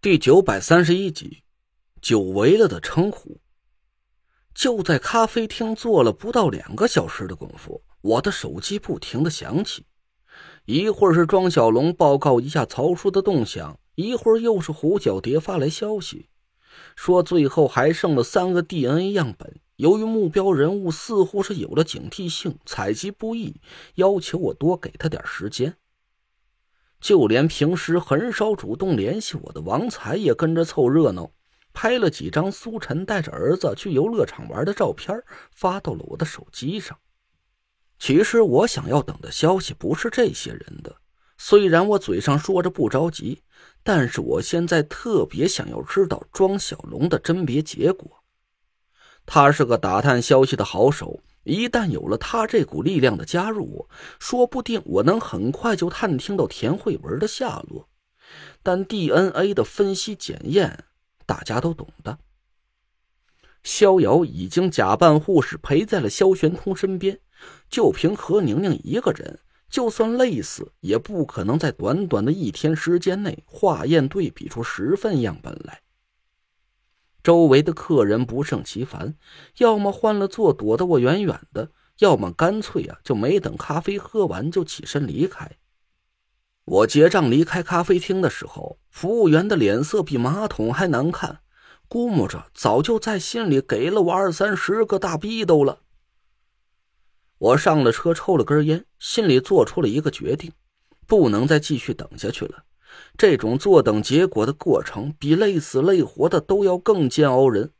第九百三十一集，久违了的称呼。就在咖啡厅坐了不到两个小时的功夫，我的手机不停的响起，一会儿是庄小龙报告一下曹叔的动向，一会儿又是胡小蝶发来消息，说最后还剩了三个 DNA 样本，由于目标人物似乎是有了警惕性，采集不易，要求我多给他点时间。就连平时很少主动联系我的王才也跟着凑热闹，拍了几张苏晨带着儿子去游乐场玩的照片，发到了我的手机上。其实我想要等的消息不是这些人的，虽然我嘴上说着不着急，但是我现在特别想要知道庄小龙的甄别结果。他是个打探消息的好手。一旦有了他这股力量的加入，说不定我能很快就探听到田慧文的下落。但 DNA 的分析检验，大家都懂的。逍遥已经假扮护士陪在了萧玄通身边，就凭何宁宁一个人，就算累死，也不可能在短短的一天时间内化验对比出十份样本来。周围的客人不胜其烦，要么换了座躲得我远远的，要么干脆啊就没等咖啡喝完就起身离开。我结账离开咖啡厅的时候，服务员的脸色比马桶还难看，估摸着早就在心里给了我二三十个大逼兜了。我上了车，抽了根烟，心里做出了一个决定，不能再继续等下去了。这种坐等结果的过程，比累死累活的都要更煎熬人。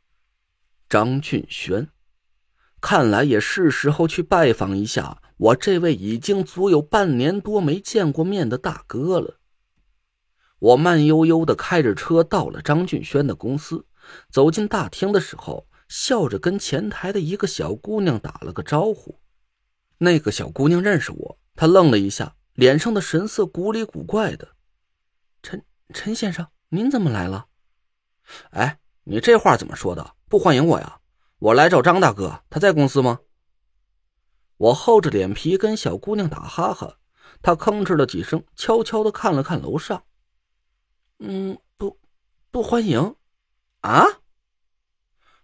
张俊轩，看来也是时候去拜访一下我这位已经足有半年多没见过面的大哥了。我慢悠悠的开着车到了张俊轩的公司，走进大厅的时候，笑着跟前台的一个小姑娘打了个招呼。那个小姑娘认识我，她愣了一下，脸上的神色古里古怪的。陈先生，您怎么来了？哎，你这话怎么说的？不欢迎我呀？我来找张大哥，他在公司吗？我厚着脸皮跟小姑娘打哈哈，她吭哧了几声，悄悄的看了看楼上。嗯，不，不欢迎。啊！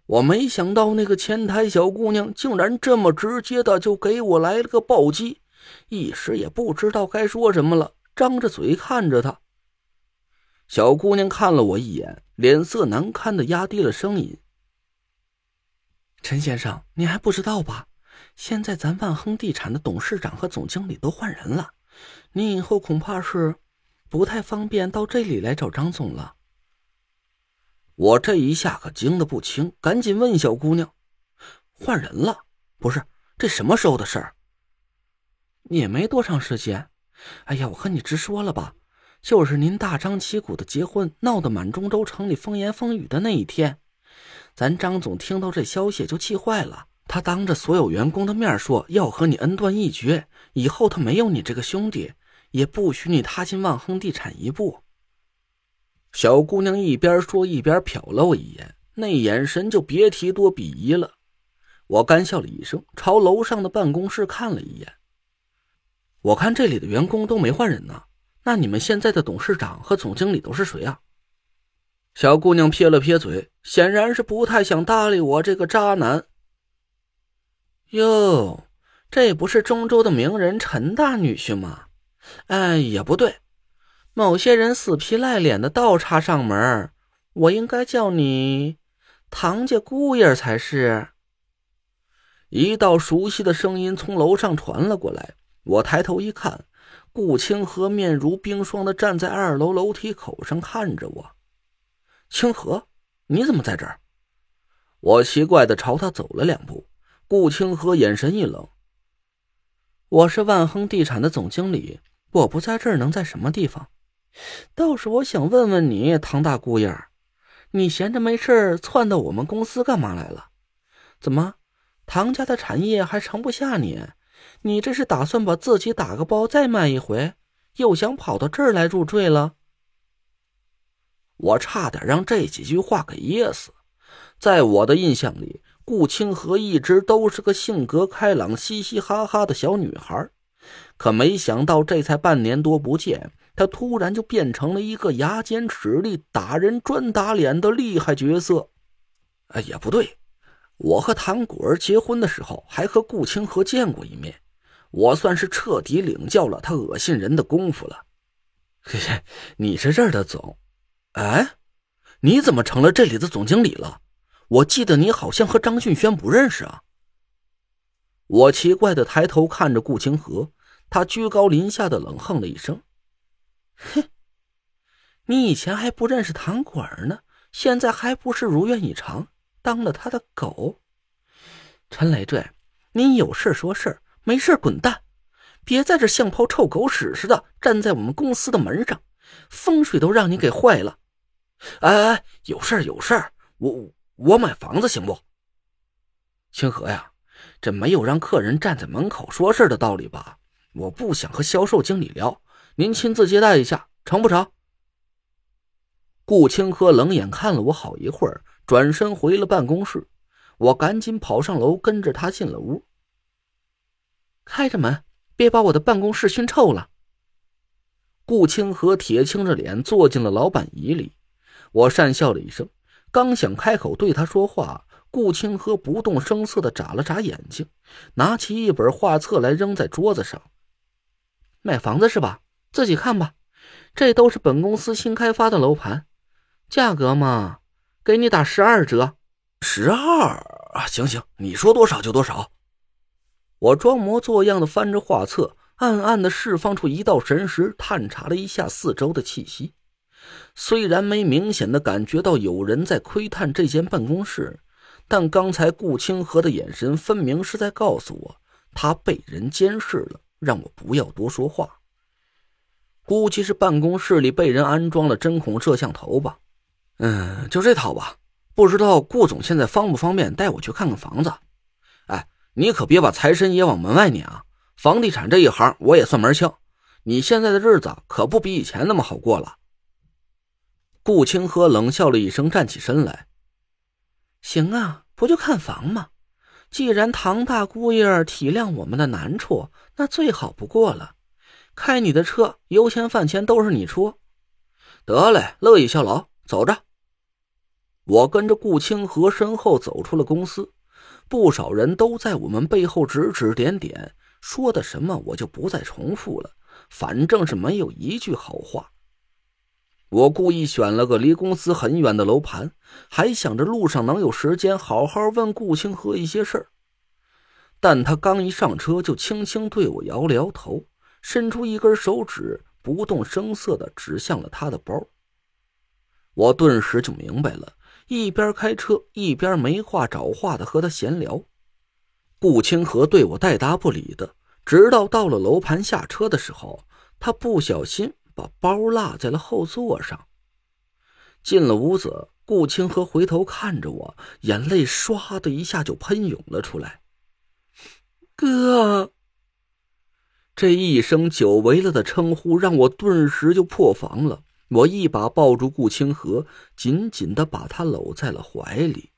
我没想到那个前台小姑娘竟然这么直接的就给我来了个暴击，一时也不知道该说什么了，张着嘴看着她。小姑娘看了我一眼，脸色难堪的压低了声音：“陈先生，你还不知道吧？现在咱万亨地产的董事长和总经理都换人了，你以后恐怕是不太方便到这里来找张总了。”我这一下可惊得不轻，赶紧问小姑娘：“换人了？不是，这什么时候的事儿？也没多长时间。哎呀，我和你直说了吧。”就是您大张旗鼓的结婚闹得满中州城里风言风语的那一天，咱张总听到这消息就气坏了，他当着所有员工的面说要和你恩断义绝，以后他没有你这个兄弟，也不许你踏进万亨地产一步。小姑娘一边说一边瞟了我一眼，那眼神就别提多鄙夷了。我干笑了一声，朝楼上的办公室看了一眼，我看这里的员工都没换人呢。那你们现在的董事长和总经理都是谁啊？小姑娘撇了撇嘴，显然是不太想搭理我这个渣男。哟，这不是中州的名人陈大女婿吗？哎，也不对，某些人死皮赖脸的倒插上门，我应该叫你唐家姑爷才是。一道熟悉的声音从楼上传了过来，我抬头一看。顾清河面如冰霜的站在二楼楼梯口上看着我，清河，你怎么在这儿？我奇怪的朝他走了两步。顾清河眼神一冷：“我是万亨地产的总经理，我不在这儿能在什么地方？倒是我想问问你，唐大姑爷，你闲着没事窜到我们公司干嘛来了？怎么，唐家的产业还盛不下你？”你这是打算把自己打个包再卖一回，又想跑到这儿来入赘了？我差点让这几句话给噎死。在我的印象里，顾清河一直都是个性格开朗、嘻嘻哈哈的小女孩，可没想到这才半年多不见，他突然就变成了一个牙尖齿利、打人专打脸的厉害角色。哎，也不对，我和唐果儿结婚的时候还和顾清河见过一面，我算是彻底领教了他恶心人的功夫了。嘿嘿，你是这儿的总？哎，你怎么成了这里的总经理了？我记得你好像和张俊轩不认识啊。我奇怪的抬头看着顾清河，他居高临下的冷哼了一声：“哼，你以前还不认识唐果儿呢，现在还不是如愿以偿，当了他的狗？陈累赘，你有事说事没事滚蛋，别在这像泡臭狗屎似的站在我们公司的门上，风水都让你给坏了。哎哎，有事有事我。”我买房子行不？清河呀，这没有让客人站在门口说事的道理吧？我不想和销售经理聊，您亲自接待一下，成不成？顾清河冷眼看了我好一会儿，转身回了办公室。我赶紧跑上楼，跟着他进了屋。开着门，别把我的办公室熏臭了。顾清河铁青着脸坐进了老板椅里，我讪笑了一声。刚想开口对他说话，顾清河不动声色的眨了眨眼睛，拿起一本画册来扔在桌子上。买房子是吧？自己看吧，这都是本公司新开发的楼盘，价格嘛，给你打十二折。十二啊？行行，你说多少就多少。我装模作样的翻着画册，暗暗的释放出一道神识，探查了一下四周的气息。虽然没明显的感觉到有人在窥探这间办公室，但刚才顾清河的眼神分明是在告诉我，他被人监视了，让我不要多说话。估计是办公室里被人安装了针孔摄像头吧。嗯，就这套吧。不知道顾总现在方不方便带我去看看房子？哎，你可别把财神爷往门外撵啊！房地产这一行我也算门清，你现在的日子可不比以前那么好过了。顾清河冷笑了一声，站起身来。行啊，不就看房吗？既然唐大姑爷体谅我们的难处，那最好不过了。开你的车，油钱饭钱都是你出。得嘞，乐意效劳，走着。我跟着顾清河身后走出了公司，不少人都在我们背后指指点点，说的什么我就不再重复了。反正是没有一句好话。我故意选了个离公司很远的楼盘，还想着路上能有时间好好问顾清河一些事儿。但他刚一上车，就轻轻对我摇了摇头，伸出一根手指，不动声色的指向了他的包。我顿时就明白了，一边开车一边没话找话的和他闲聊。顾清河对我带答不理的，直到到了楼盘下车的时候，他不小心。把包落在了后座上。进了屋子，顾清河回头看着我，眼泪唰的一下就喷涌了出来。哥，这一声久违了的称呼让我顿时就破防了。我一把抱住顾清河，紧紧的把他搂在了怀里。